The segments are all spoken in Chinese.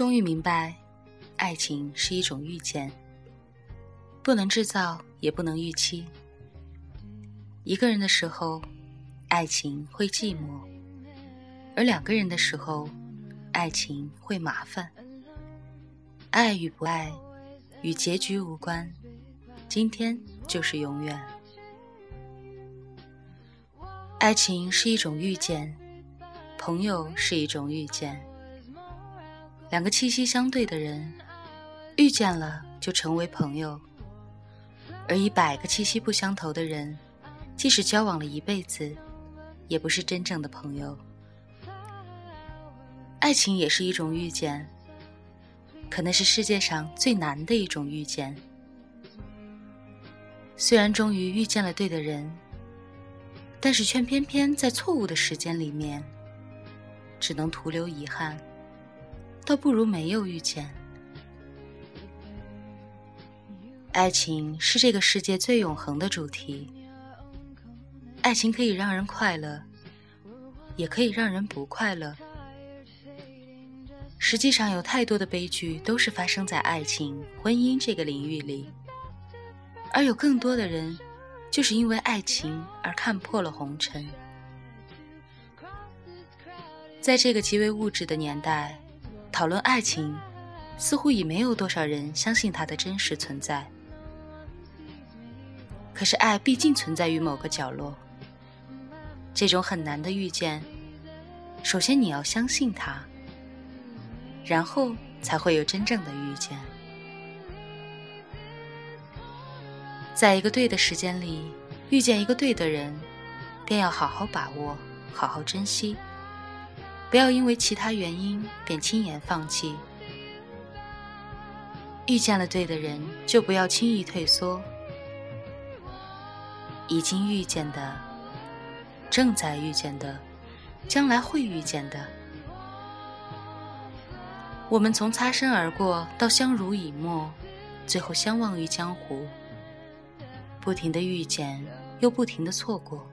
终于明白，爱情是一种遇见，不能制造，也不能预期。一个人的时候，爱情会寂寞；而两个人的时候，爱情会麻烦。爱与不爱，与结局无关。今天就是永远。爱情是一种遇见，朋友是一种遇见。两个气息相对的人，遇见了就成为朋友；而一百个气息不相投的人，即使交往了一辈子，也不是真正的朋友。爱情也是一种遇见，可能是世界上最难的一种遇见。虽然终于遇见了对的人，但是却偏偏在错误的时间里面，只能徒留遗憾。倒不如没有遇见。爱情是这个世界最永恒的主题。爱情可以让人快乐，也可以让人不快乐。实际上，有太多的悲剧都是发生在爱情、婚姻这个领域里，而有更多的人，就是因为爱情而看破了红尘。在这个极为物质的年代。讨论爱情，似乎已没有多少人相信它的真实存在。可是爱毕竟存在于某个角落。这种很难的遇见，首先你要相信它，然后才会有真正的遇见。在一个对的时间里遇见一个对的人，便要好好把握，好好珍惜。不要因为其他原因便轻言放弃。遇见了对的人，就不要轻易退缩。已经遇见的，正在遇见的，将来会遇见的，我们从擦身而过到相濡以沫，最后相忘于江湖。不停的遇见，又不停的错过，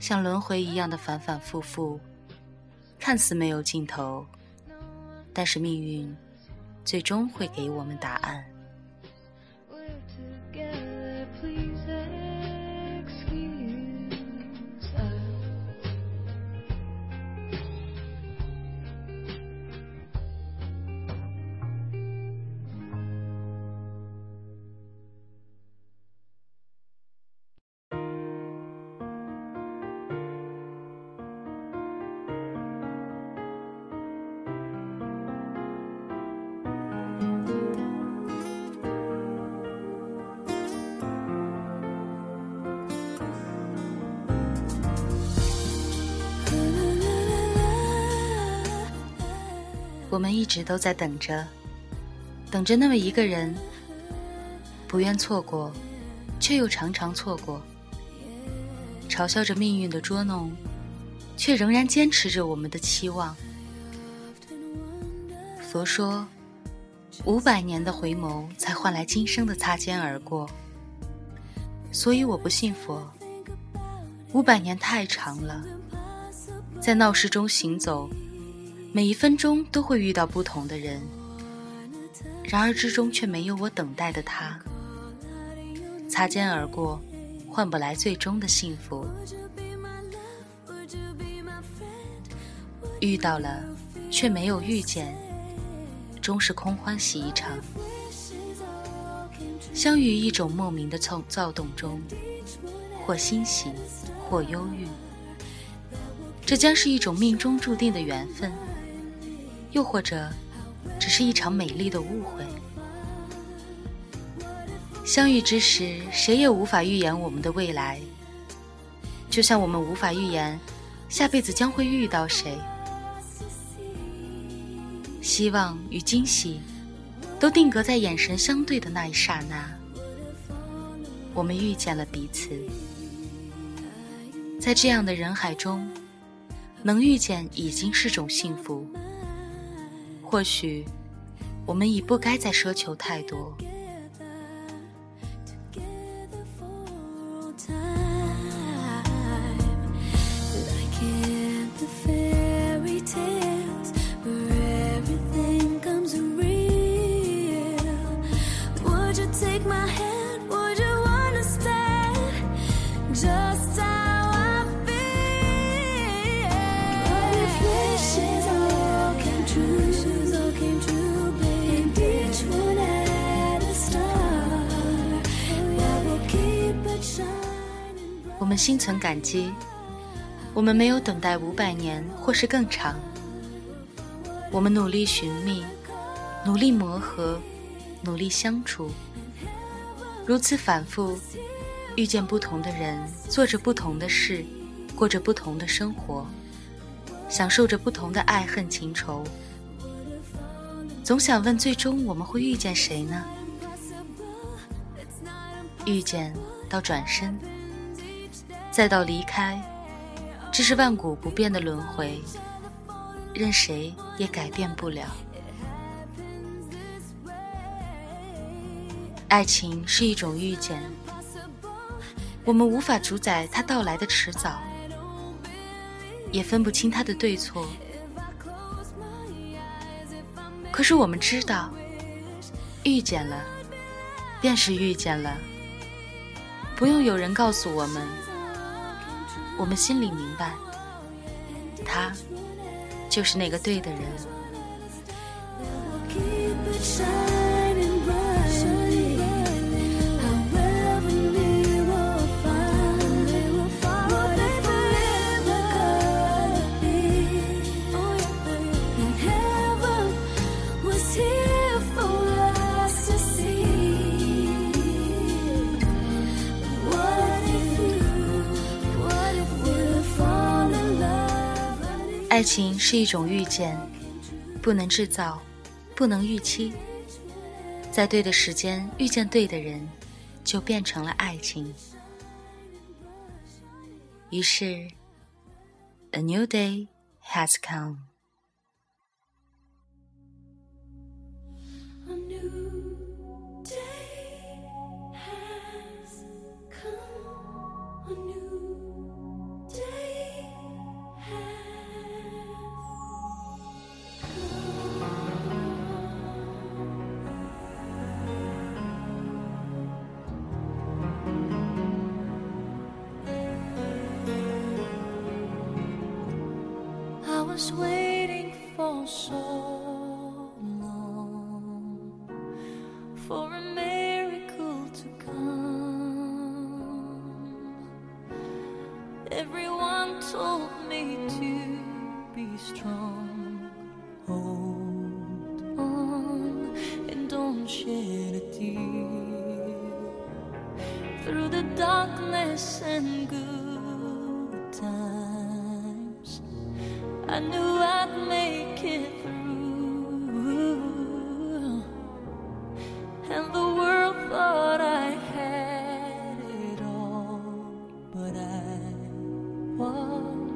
像轮回一样的反反复复。看似没有尽头，但是命运最终会给我们答案。我们一直都在等着，等着那么一个人，不愿错过，却又常常错过，嘲笑着命运的捉弄，却仍然坚持着我们的期望。佛说，五百年的回眸才换来今生的擦肩而过，所以我不信佛。五百年太长了，在闹市中行走。每一分钟都会遇到不同的人，然而之中却没有我等待的他。擦肩而过，换不来最终的幸福。遇到了，却没有遇见，终是空欢喜一场。相遇一种莫名的躁躁动中，或欣喜，或忧郁。这将是一种命中注定的缘分。又或者，只是一场美丽的误会。相遇之时，谁也无法预言我们的未来，就像我们无法预言下辈子将会遇到谁。希望与惊喜，都定格在眼神相对的那一刹那。我们遇见了彼此，在这样的人海中，能遇见已经是种幸福。或许，我们已不该再奢求太多。心存感激。我们没有等待五百年或是更长。我们努力寻觅，努力磨合，努力相处，如此反复，遇见不同的人，做着不同的事，过着不同的生活，享受着不同的爱恨情仇。总想问，最终我们会遇见谁呢？遇见到转身，再到离开，这是万古不变的轮回。任谁也改变不了。爱情是一种遇见，我们无法主宰它到来的迟早，也分不清它的对错。可是我们知道，遇见了，便是遇见了，不用有人告诉我们，我们心里明白，他。就是那个对的人。爱情是一种遇见，不能制造，不能预期。在对的时间遇见对的人，就变成了爱情。于是，a new day has come。Waiting for so long for a miracle to come. Everyone told me to be strong. Hold on and don't shed a tear through the darkness and good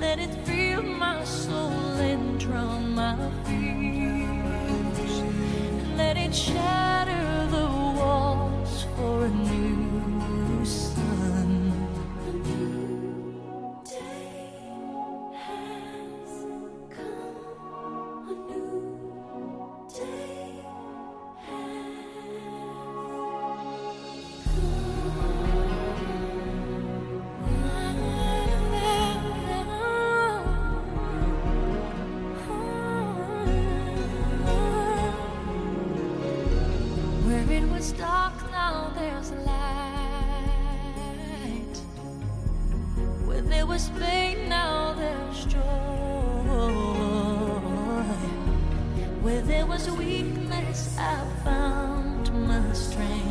Let it fill my soul and drown my fears. Let it shine. Was pain, now there's joy. Where there was weakness, I found my strength.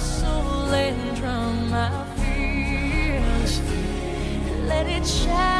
soul and drown my fears. Let it shine.